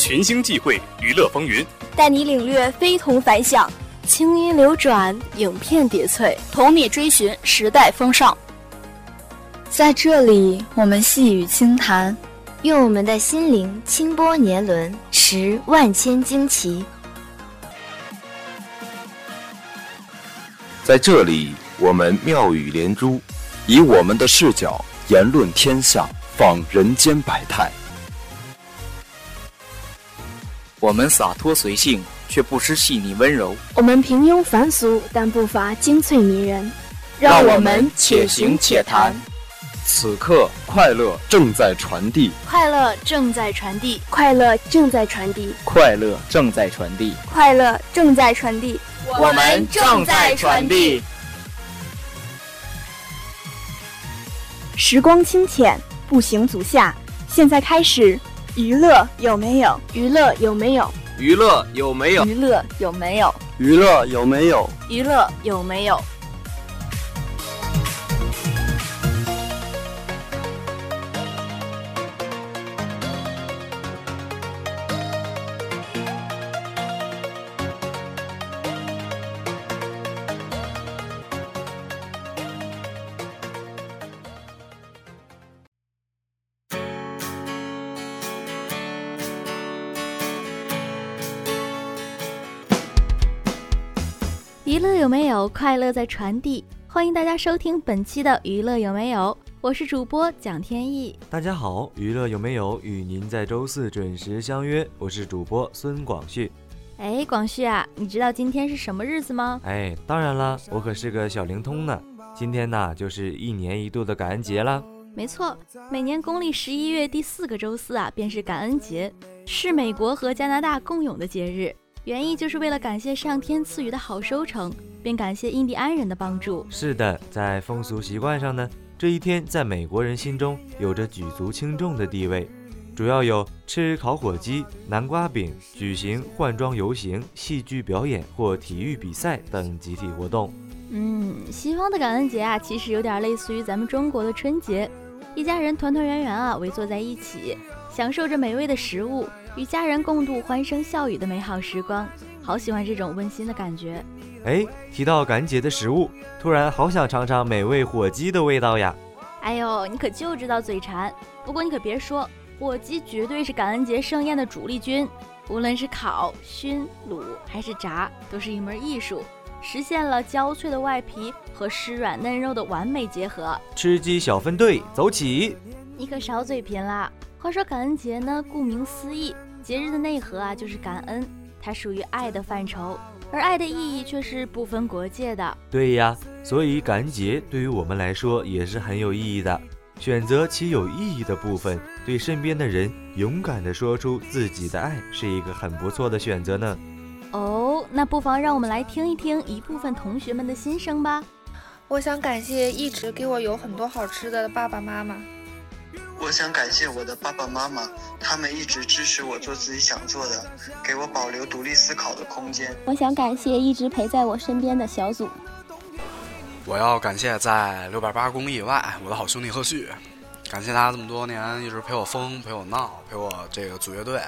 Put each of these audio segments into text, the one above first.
群星际会，娱乐风云，带你领略非同凡响，清音流转，影片叠翠，同你追寻时代风尚。在这里，我们细语轻谈，用我们的心灵轻拨年轮，识万千惊奇。在这里，我们妙语连珠，以我们的视角言论天下，访人间百态。我们洒脱随性，却不失细腻温柔；我们平庸凡俗，但不乏精粹迷人。让我们且行且谈。此刻，快乐正在传递，快乐正在传递，快乐正在传递，快乐正在传递，快乐正在传递。我们正在传递。时光清浅，步行足下。现在开始，娱乐有没有？娱乐有没有？娱乐有没有？娱乐有没有？娱乐有没有？娱乐有没有？娱乐有没有？快乐在传递。欢迎大家收听本期的娱乐有没有？我是主播蒋天意。大家好，娱乐有没有？与您在周四准时相约。我是主播孙广旭。哎，广旭啊，你知道今天是什么日子吗？哎，当然了，我可是个小灵通呢。今天呢，就是一年一度的感恩节了。没错，每年公历十一月第四个周四啊，便是感恩节，是美国和加拿大共有的节日。原意就是为了感谢上天赐予的好收成，并感谢印第安人的帮助。是的，在风俗习惯上呢，这一天在美国人心中有着举足轻重的地位，主要有吃烤火鸡、南瓜饼、举行换装游行、戏剧表演或体育比赛等集体活动。嗯，西方的感恩节啊，其实有点类似于咱们中国的春节，一家人团团圆圆啊，围坐在一起，享受着美味的食物。与家人共度欢声笑语的美好时光，好喜欢这种温馨的感觉。哎，提到感恩节的食物，突然好想尝尝美味火鸡的味道呀！哎呦，你可就知道嘴馋。不过你可别说，火鸡绝对是感恩节盛宴的主力军。无论是烤、熏、卤还是炸，都是一门艺术，实现了焦脆的外皮和湿软嫩肉的完美结合。吃鸡小分队，走起！你可少嘴贫啦！话说感恩节呢，顾名思义，节日的内核啊就是感恩，它属于爱的范畴，而爱的意义却是不分国界的。对呀，所以感恩节对于我们来说也是很有意义的。选择其有意义的部分，对身边的人勇敢地说出自己的爱，是一个很不错的选择呢。哦，那不妨让我们来听一听一部分同学们的心声吧。我想感谢一直给我有很多好吃的爸爸妈妈。我想感谢我的爸爸妈妈，他们一直支持我做自己想做的，给我保留独立思考的空间。我想感谢一直陪在我身边的小组。我要感谢在六百八十公里以外我的好兄弟贺旭，感谢他这么多年一直陪我疯、陪我闹、陪我这个组乐队、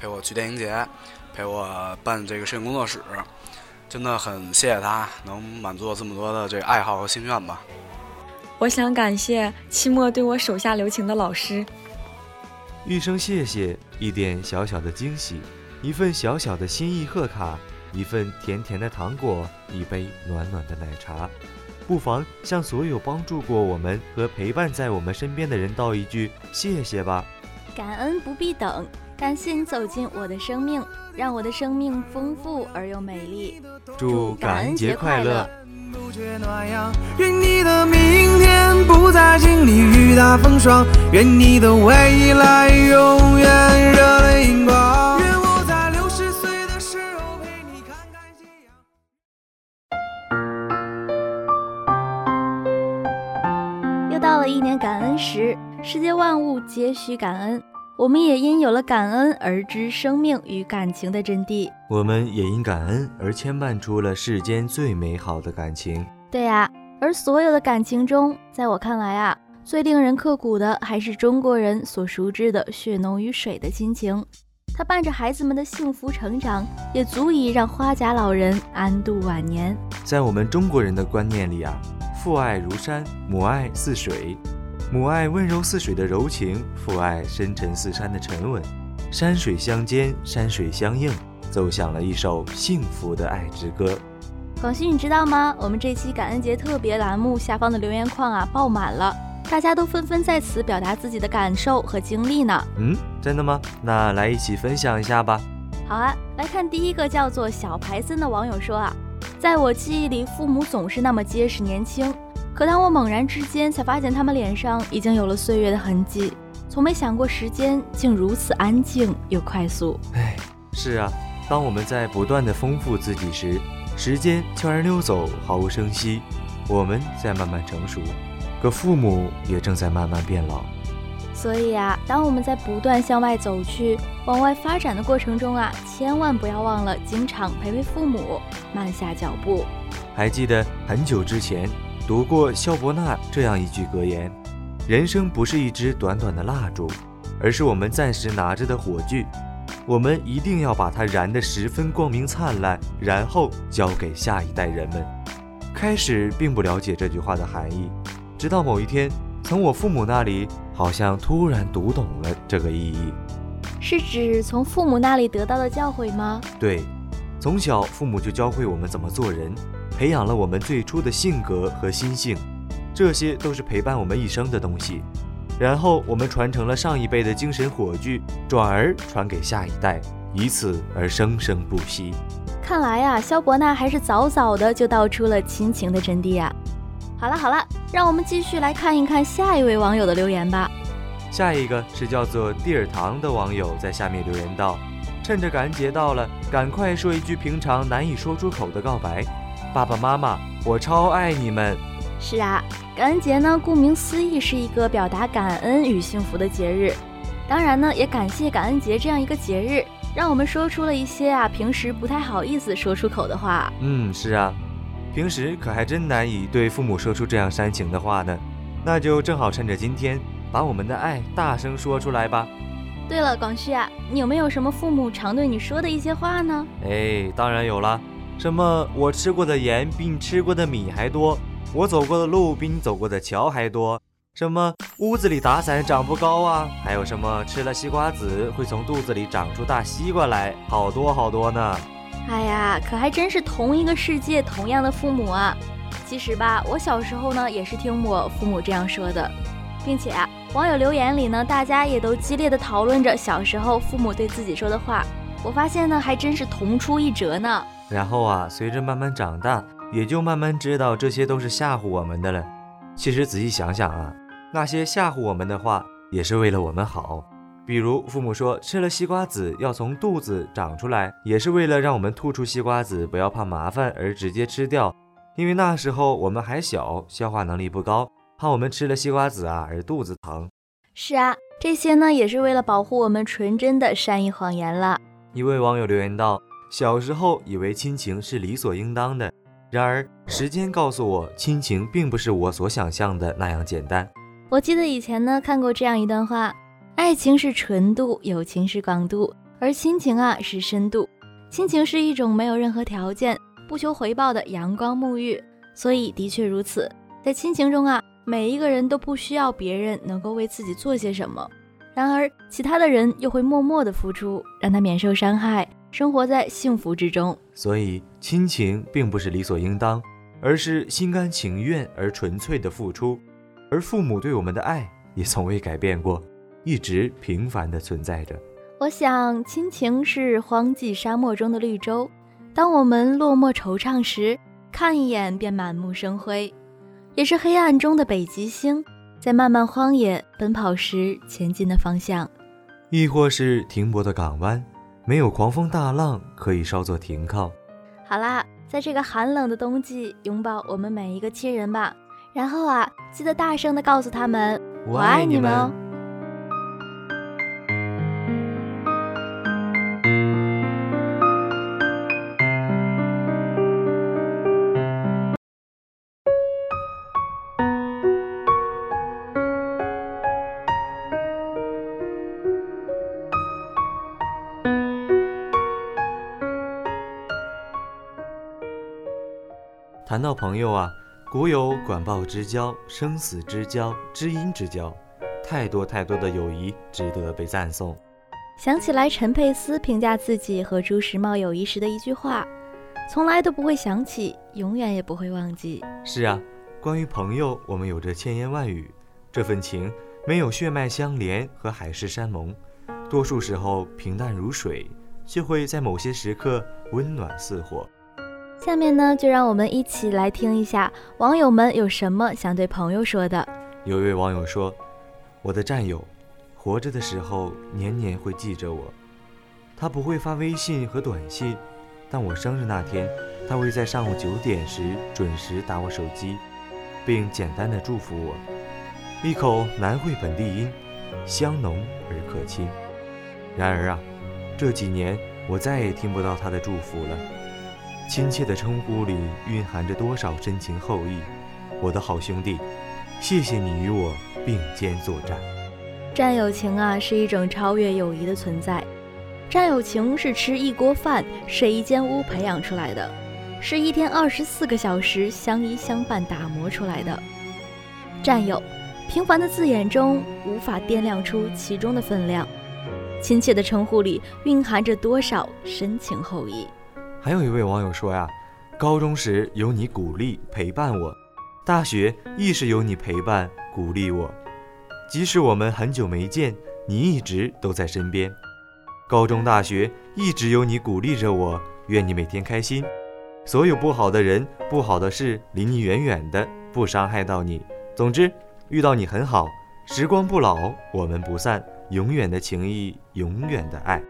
陪我去电影节、陪我办这个摄影工作室，真的很谢谢他，能满足我这么多的这个爱好和心愿吧。我想感谢期末对我手下留情的老师，一声谢谢，一点小小的惊喜，一份小小的心意贺卡，一份甜甜的糖果，一杯暖暖的奶茶，不妨向所有帮助过我们和陪伴在我们身边的人道一句谢谢吧。感恩不必等，感谢你走进我的生命，让我的生命丰富而又美丽。祝感恩节快乐！觉暖阳愿你的明天不再经历雨打风霜，愿你的未来永远热泪盈眶。愿我在六十岁的时候陪你看看夕阳。又到了一年感恩时，世界万物皆需感恩。我们也因有了感恩而知生命与感情的真谛，我们也因感恩而牵绊出了世间最美好的感情。对呀，而所有的感情中，在我看来啊，最令人刻骨的还是中国人所熟知的血浓于水的亲情。它伴着孩子们的幸福成长，也足以让花甲老人安度晚年。在我们中国人的观念里啊，父爱如山，母爱似水。母爱温柔似水的柔情，父爱深沉似山的沉稳，山水相间，山水相映，奏响了一首幸福的爱之歌。广西，你知道吗？我们这期感恩节特别栏目下方的留言框啊爆满了，大家都纷纷在此表达自己的感受和经历呢。嗯，真的吗？那来一起分享一下吧。好啊，来看第一个叫做小排森的网友说啊，在我记忆里，父母总是那么结实年轻。可当我猛然之间才发现，他们脸上已经有了岁月的痕迹，从没想过时间竟如此安静又快速。哎，是啊，当我们在不断的丰富自己时，时间悄然溜走，毫无声息。我们在慢慢成熟，可父母也正在慢慢变老。所以啊，当我们在不断向外走去、往外发展的过程中啊，千万不要忘了经常陪陪父母，慢下脚步。还记得很久之前。读过萧伯纳这样一句格言：“人生不是一支短短的蜡烛，而是我们暂时拿着的火炬。我们一定要把它燃得十分光明灿烂，然后交给下一代人们。”开始并不了解这句话的含义，直到某一天，从我父母那里好像突然读懂了这个意义。是指从父母那里得到的教诲吗？对，从小父母就教会我们怎么做人。培养了我们最初的性格和心性，这些都是陪伴我们一生的东西。然后我们传承了上一辈的精神火炬，转而传给下一代，以此而生生不息。看来呀，萧伯纳还是早早的就道出了亲情的真谛啊。好了好了，让我们继续来看一看下一位网友的留言吧。下一个是叫做蒂尔唐的网友在下面留言道：“趁着感恩节到了，赶快说一句平常难以说出口的告白。”爸爸妈妈，我超爱你们。是啊，感恩节呢，顾名思义是一个表达感恩与幸福的节日。当然呢，也感谢感恩节这样一个节日，让我们说出了一些啊平时不太好意思说出口的话。嗯，是啊，平时可还真难以对父母说出这样煽情的话呢。那就正好趁着今天，把我们的爱大声说出来吧。对了，广旭啊，你有没有什么父母常对你说的一些话呢？哎，当然有了。什么？我吃过的盐比你吃过的米还多，我走过的路比你走过的桥还多。什么？屋子里打伞长不高啊？还有什么？吃了西瓜籽会从肚子里长出大西瓜来？好多好多呢！哎呀，可还真是同一个世界，同样的父母啊！其实吧，我小时候呢也是听我父母这样说的，并且啊，网友留言里呢，大家也都激烈的讨论着小时候父母对自己说的话。我发现呢，还真是同出一辙呢。然后啊，随着慢慢长大，也就慢慢知道这些都是吓唬我们的了。其实仔细想想啊，那些吓唬我们的话，也是为了我们好。比如父母说吃了西瓜籽要从肚子长出来，也是为了让我们吐出西瓜籽，不要怕麻烦而直接吃掉。因为那时候我们还小，消化能力不高，怕我们吃了西瓜籽啊而肚子疼。是啊，这些呢也是为了保护我们纯真的善意谎言了。一位网友留言道。小时候以为亲情是理所应当的，然而时间告诉我，亲情并不是我所想象的那样简单。我记得以前呢看过这样一段话：爱情是纯度，友情是广度，而亲情啊是深度。亲情是一种没有任何条件、不求回报的阳光沐浴。所以的确如此，在亲情中啊，每一个人都不需要别人能够为自己做些什么，然而其他的人又会默默的付出，让他免受伤害。生活在幸福之中，所以亲情并不是理所应当，而是心甘情愿而纯粹的付出。而父母对我们的爱也从未改变过，一直平凡的存在着。我想，亲情是荒寂沙漠中的绿洲，当我们落寞惆怅时，看一眼便满目生辉；也是黑暗中的北极星，在漫漫荒野奔跑时前进的方向，亦或是停泊的港湾。没有狂风大浪可以稍作停靠。好啦，在这个寒冷的冬季，拥抱我们每一个亲人吧。然后啊，记得大声的告诉他们，我爱你们哦。谈到朋友啊，古有管鲍之交、生死之交、知音之交，太多太多的友谊值得被赞颂。想起来陈佩斯评价自己和朱时茂友谊时的一句话：“从来都不会想起，永远也不会忘记。”是啊，关于朋友，我们有着千言万语，这份情没有血脉相连和海誓山盟，多数时候平淡如水，却会在某些时刻温暖似火。下面呢，就让我们一起来听一下网友们有什么想对朋友说的。有一位网友说：“我的战友。”活着的时候，年年会记着我。他不会发微信和短信，但我生日那天，他会在上午九点时准时打我手机，并简单的祝福我。一口南汇本地音，香浓而可亲。然而啊，这几年我再也听不到他的祝福了。亲切的称呼里蕴含着多少深情厚谊？我的好兄弟，谢谢你与我并肩作战。战友情啊，是一种超越友谊的存在。战友情是吃一锅饭、睡一间屋培养出来的，是一天二十四个小时相依相伴打磨出来的。战友，平凡的字眼中无法掂量出其中的分量，亲切的称呼里蕴含着多少深情厚谊。还有一位网友说呀，高中时有你鼓励陪伴我，大学亦是有你陪伴鼓励我。即使我们很久没见，你一直都在身边。高中、大学一直有你鼓励着我，愿你每天开心。所有不好的人、不好的事离你远远的，不伤害到你。总之，遇到你很好。时光不老，我们不散，永远的情谊，永远的爱。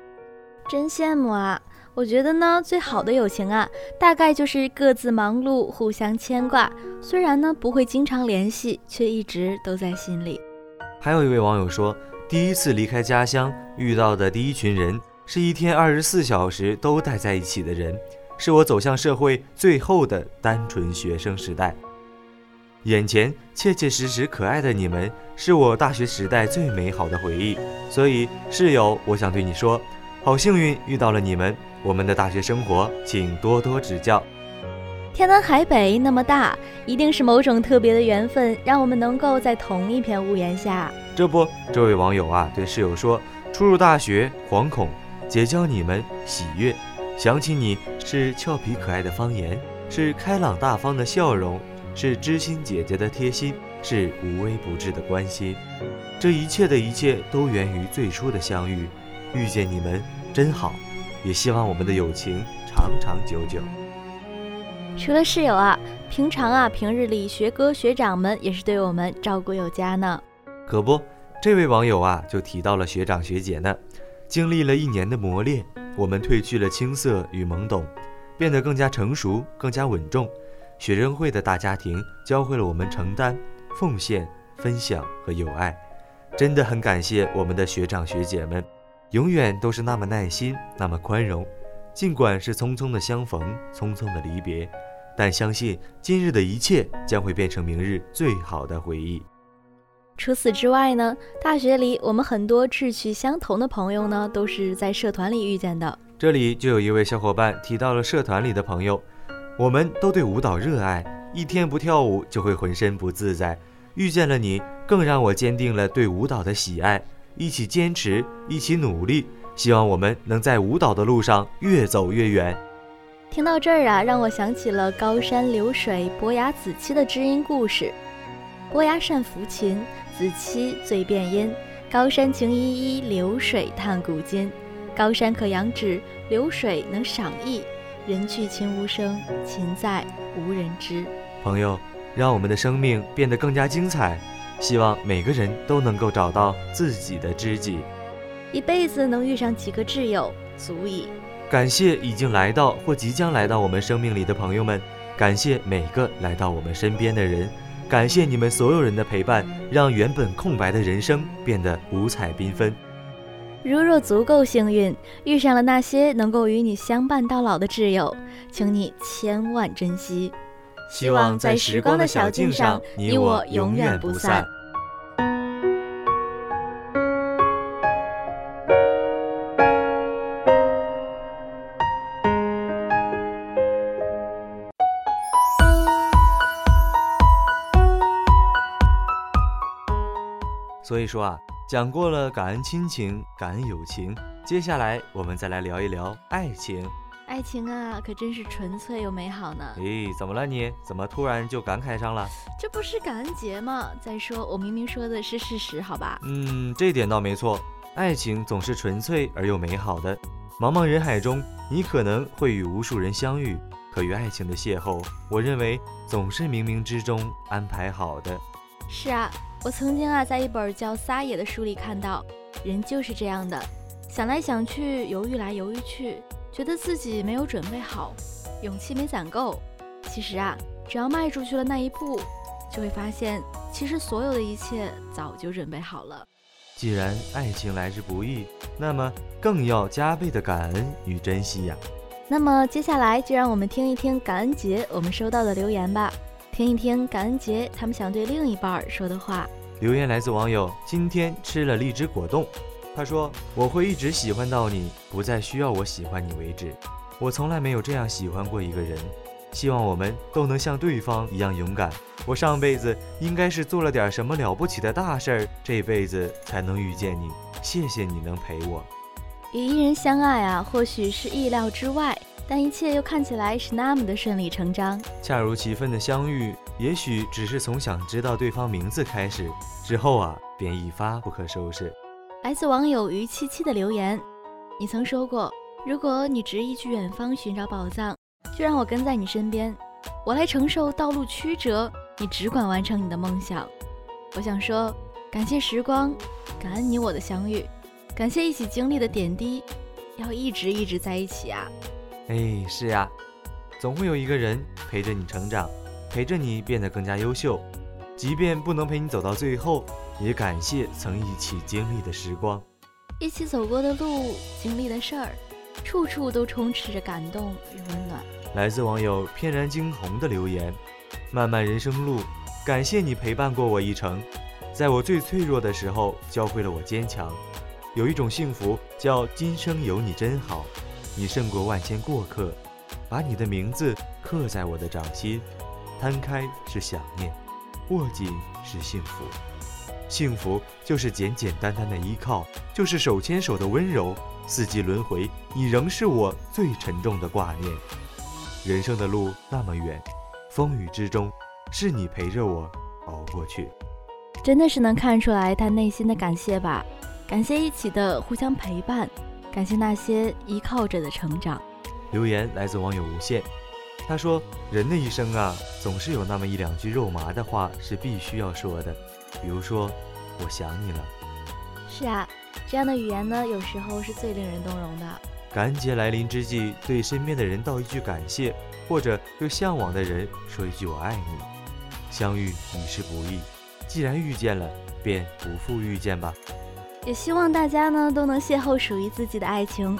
真羡慕啊！我觉得呢，最好的友情啊，大概就是各自忙碌，互相牵挂。虽然呢不会经常联系，却一直都在心里。还有一位网友说，第一次离开家乡遇到的第一群人，是一天二十四小时都待在一起的人，是我走向社会最后的单纯学生时代。眼前切切实实可爱的你们，是我大学时代最美好的回忆。所以室友，我想对你说，好幸运遇到了你们，我们的大学生活，请多多指教。天南海北那么大，一定是某种特别的缘分，让我们能够在同一片屋檐下。这不，这位网友啊，对室友说：“初入大学，惶恐；结交你们，喜悦。想起你是俏皮可爱的方言，是开朗大方的笑容，是知心姐姐的贴心，是无微不至的关心。这一切的一切，都源于最初的相遇。遇见你们真好，也希望我们的友情长长久久。”除了室友啊，平常啊，平日里学哥学长们也是对我们照顾有加呢。可不，这位网友啊，就提到了学长学姐呢。经历了一年的磨练，我们褪去了青涩与懵懂，变得更加成熟、更加稳重。学生会的大家庭教会了我们承担、奉献、分享和友爱。真的很感谢我们的学长学姐们，永远都是那么耐心，那么宽容。尽管是匆匆的相逢，匆匆的离别，但相信今日的一切将会变成明日最好的回忆。除此之外呢，大学里我们很多志趣相同的朋友呢，都是在社团里遇见的。这里就有一位小伙伴提到了社团里的朋友，我们都对舞蹈热爱，一天不跳舞就会浑身不自在。遇见了你，更让我坚定了对舞蹈的喜爱，一起坚持，一起努力。希望我们能在舞蹈的路上越走越远。听到这儿啊，让我想起了高山流水，伯牙子期的知音故事。伯牙善抚琴，子期最辨音。高山情依依，流水叹古今。高山可扬指，流水能赏意。人去琴无声，琴在无人知。朋友，让我们的生命变得更加精彩。希望每个人都能够找到自己的知己。一辈子能遇上几个挚友，足矣。感谢已经来到或即将来到我们生命里的朋友们，感谢每个来到我们身边的人，感谢你们所有人的陪伴，让原本空白的人生变得五彩缤纷。如若足够幸运，遇上了那些能够与你相伴到老的挚友，请你千万珍惜。希望在时光的小径上，你我永远不散。所以说啊，讲过了感恩亲情、感恩友情，接下来我们再来聊一聊爱情。爱情啊，可真是纯粹又美好呢。诶，怎么了你？怎么突然就感慨上了？这不是感恩节吗？再说我明明说的是事实，好吧？嗯，这点倒没错。爱情总是纯粹而又美好的。茫茫人海中，你可能会与无数人相遇，可与爱情的邂逅，我认为总是冥冥之中安排好的。是啊，我曾经啊，在一本叫《撒野》的书里看到，人就是这样的，想来想去，犹豫来犹豫去。觉得自己没有准备好，勇气没攒够。其实啊，只要迈出去了那一步，就会发现，其实所有的一切早就准备好了。既然爱情来之不易，那么更要加倍的感恩与珍惜呀。那么接下来就让我们听一听感恩节我们收到的留言吧，听一听感恩节他们想对另一半说的话。留言来自网友：今天吃了荔枝果冻。他说：“我会一直喜欢到你不再需要我喜欢你为止。我从来没有这样喜欢过一个人。希望我们都能像对方一样勇敢。我上辈子应该是做了点什么了不起的大事儿，这辈子才能遇见你。谢谢你能陪我。与一人相爱啊，或许是意料之外，但一切又看起来是那么的顺理成章。恰如其分的相遇，也许只是从想知道对方名字开始，之后啊，便一发不可收拾。”来自网友于七七的留言：“你曾说过，如果你执意去远方寻找宝藏，就让我跟在你身边，我来承受道路曲折，你只管完成你的梦想。”我想说，感谢时光，感恩你我的相遇，感谢一起经历的点滴，要一直一直在一起啊！哎，是呀，总会有一个人陪着你成长，陪着你变得更加优秀，即便不能陪你走到最后。也感谢曾一起经历的时光，一起走过的路，经历的事儿，处处都充斥着感动与温暖。来自网友翩然惊鸿的留言：漫漫人生路，感谢你陪伴过我一程，在我最脆弱的时候教会了我坚强。有一种幸福叫今生有你真好，你胜过万千过客，把你的名字刻在我的掌心，摊开是想念，握紧是幸福。幸福就是简简单单的依靠，就是手牵手的温柔。四季轮回，你仍是我最沉重的挂念。人生的路那么远，风雨之中，是你陪着我熬过去。真的是能看出来他内心的感谢吧？感谢一起的互相陪伴，感谢那些依靠着的成长。留言来自网友无限，他说：“人的一生啊，总是有那么一两句肉麻的话是必须要说的。”比如说，我想你了。是啊，这样的语言呢，有时候是最令人动容的。感恩节来临之际，对身边的人道一句感谢，或者对向往的人说一句我爱你。相遇已是不易，既然遇见了，便不负遇见吧。也希望大家呢都能邂逅属于自己的爱情。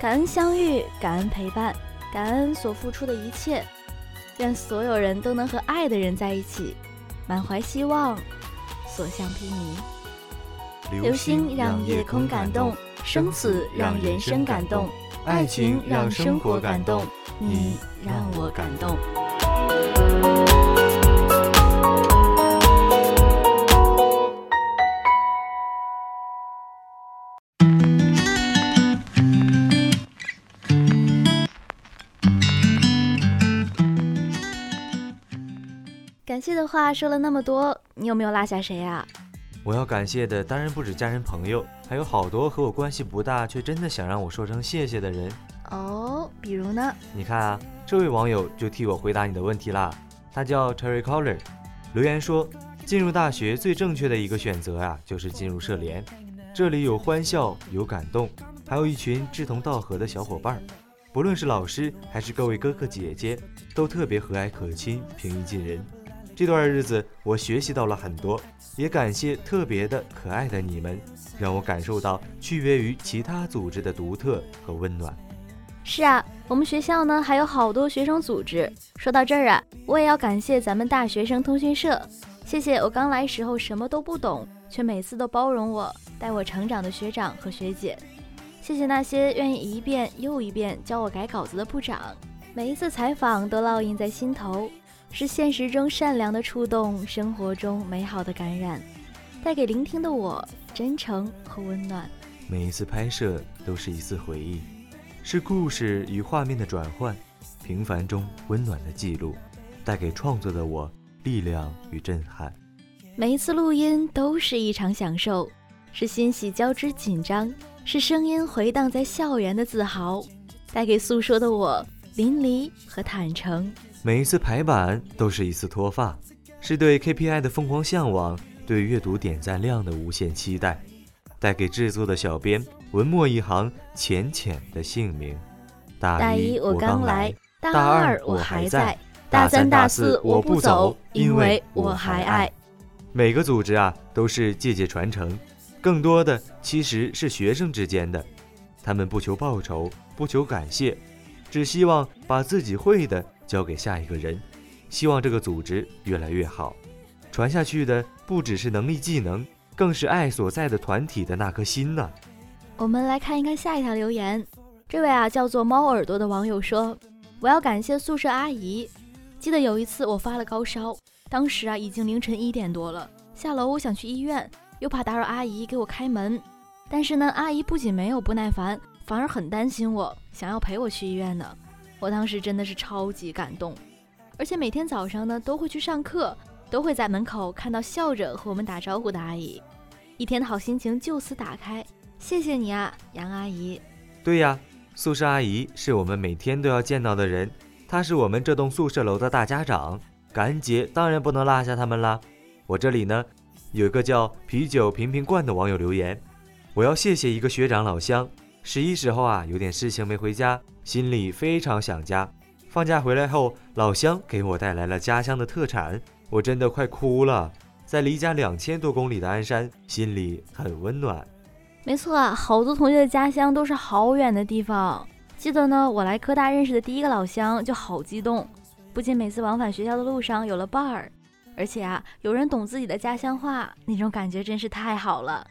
感恩相遇，感恩陪伴，感恩所付出的一切。愿所有人都能和爱的人在一起，满怀希望。所向披靡，流星让夜空感动，生死让人生感动，爱情让生活感动，你让我感动。感谢的话说了那么多，你有没有落下谁呀？我要感谢的当然不止家人朋友，还有好多和我关系不大却真的想让我说声谢谢的人。哦，比如呢？你看啊，这位网友就替我回答你的问题啦。他叫 Terry Collar，留言说：进入大学最正确的一个选择啊，就是进入社联。这里有欢笑，有感动，还有一群志同道合的小伙伴。不论是老师还是各位哥哥姐姐，都特别和蔼可亲，平易近人。这段日子，我学习到了很多，也感谢特别的可爱的你们，让我感受到区别于其他组织的独特和温暖。是啊，我们学校呢还有好多学生组织。说到这儿啊，我也要感谢咱们大学生通讯社，谢谢我刚来时候什么都不懂，却每次都包容我、带我成长的学长和学姐。谢谢那些愿意一遍又一遍教我改稿子的部长，每一次采访都烙印在心头。是现实中善良的触动，生活中美好的感染。带给聆听的我真诚和温暖。每一次拍摄都是一次回忆，是故事与画面的转换，平凡中温暖的记录，带给创作的我力量与震撼。每一次录音都是一场享受，是欣喜交织紧张，是声音回荡在校园的自豪，带给诉说的我淋漓和坦诚。每一次排版都是一次脱发，是对 KPI 的疯狂向往，对阅读点赞量的无限期待，带给制作的小编文墨一行浅浅的姓名。大一我刚来，大二我还在，大三大四我不走，因为我还爱。每个组织啊，都是借鉴传承，更多的其实是学生之间的。他们不求报酬，不求感谢，只希望把自己会的交给下一个人，希望这个组织越来越好。传下去的不只是能力技能，更是爱所在的团体的那颗心呢。我们来看一看下一条留言，这位啊叫做猫耳朵的网友说：“我要感谢宿舍阿姨，记得有一次我发了高烧。”当时啊，已经凌晨一点多了。下楼，我想去医院，又怕打扰阿姨给我开门。但是呢，阿姨不仅没有不耐烦，反而很担心我，想要陪我去医院呢。我当时真的是超级感动。而且每天早上呢，都会去上课，都会在门口看到笑着和我们打招呼的阿姨，一天的好心情就此打开。谢谢你啊，杨阿姨。对呀，宿舍阿姨是我们每天都要见到的人，她是我们这栋宿舍楼的大家长。感恩节当然不能落下他们啦！我这里呢，有一个叫啤酒瓶瓶罐的网友留言，我要谢谢一个学长老乡。十一时候啊，有点事情没回家，心里非常想家。放假回来后，老乡给我带来了家乡的特产，我真的快哭了。在离家两千多公里的鞍山，心里很温暖。没错啊，好多同学的家乡都是好远的地方。记得呢，我来科大认识的第一个老乡就好激动。不仅每次往返学校的路上有了伴儿，而且啊，有人懂自己的家乡话，那种感觉真是太好了。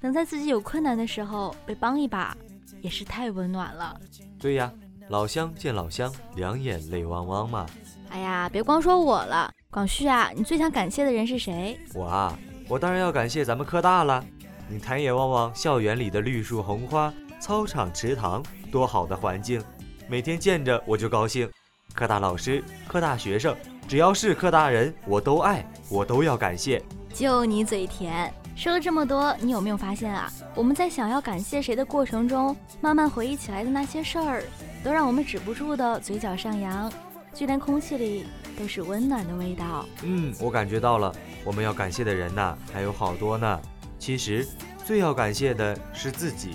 能在自己有困难的时候被帮一把，也是太温暖了。对呀，老乡见老乡，两眼泪汪汪嘛。哎呀，别光说我了，广旭啊，你最想感谢的人是谁？我啊，我当然要感谢咱们科大了。你抬眼望望校园里的绿树红花、操场池塘，多好的环境，每天见着我就高兴。科大老师、科大学生，只要是科大人，我都爱，我都要感谢。就你嘴甜，说了这么多，你有没有发现啊？我们在想要感谢谁的过程中，慢慢回忆起来的那些事儿，都让我们止不住的嘴角上扬，就连空气里都是温暖的味道。嗯，我感觉到了，我们要感谢的人呐，还有好多呢。其实，最要感谢的是自己，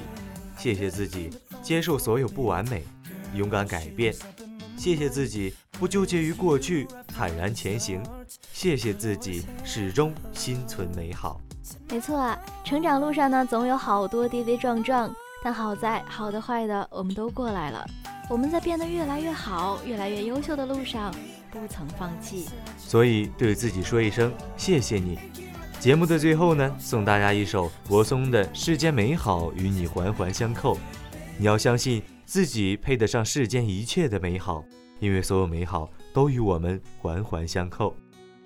谢谢自己，接受所有不完美，勇敢改变。谢谢自己不纠结于过去，坦然前行。谢谢自己始终心存美好。没错啊，成长路上呢，总有好多跌跌撞撞，但好在好的坏的我们都过来了。我们在变得越来越好、越来越优秀的路上，不曾放弃。所以对自己说一声谢谢你。节目的最后呢，送大家一首柏松的《世间美好与你环环相扣》。你要相信。自己配得上世间一切的美好，因为所有美好都与我们环环相扣。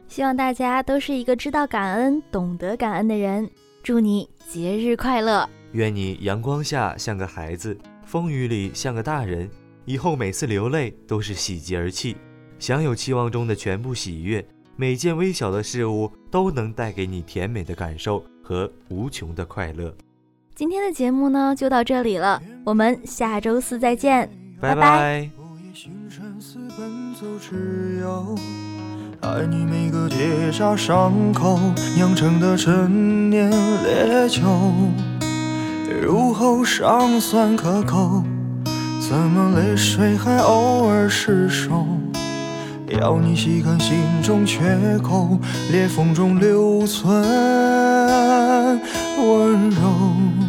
希望大家都是一个知道感恩、懂得感恩的人。祝你节日快乐！愿你阳光下像个孩子，风雨里像个大人。以后每次流泪都是喜极而泣，享有期望中的全部喜悦。每件微小的事物都能带给你甜美的感受和无穷的快乐。今天的节目呢，就到这里了，我们下周四再见，拜拜。爱你每个结痂伤口酿成的陈年烈酒，入喉尚算可口，怎么泪水还偶尔失守？要你细看心中缺口，裂缝中留存温柔。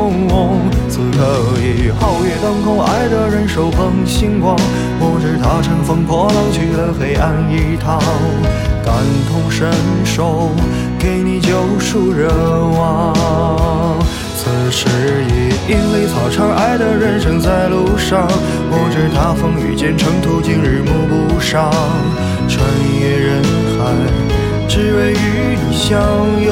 此刻已皓月当空，爱的人手捧星光。我知他乘风破浪去了黑暗一趟，感同身受，给你救赎热望。此时已莺飞草长，爱的人生在路上。我知他风雨兼程途，经日暮不赏。穿越人海，只为与你相拥。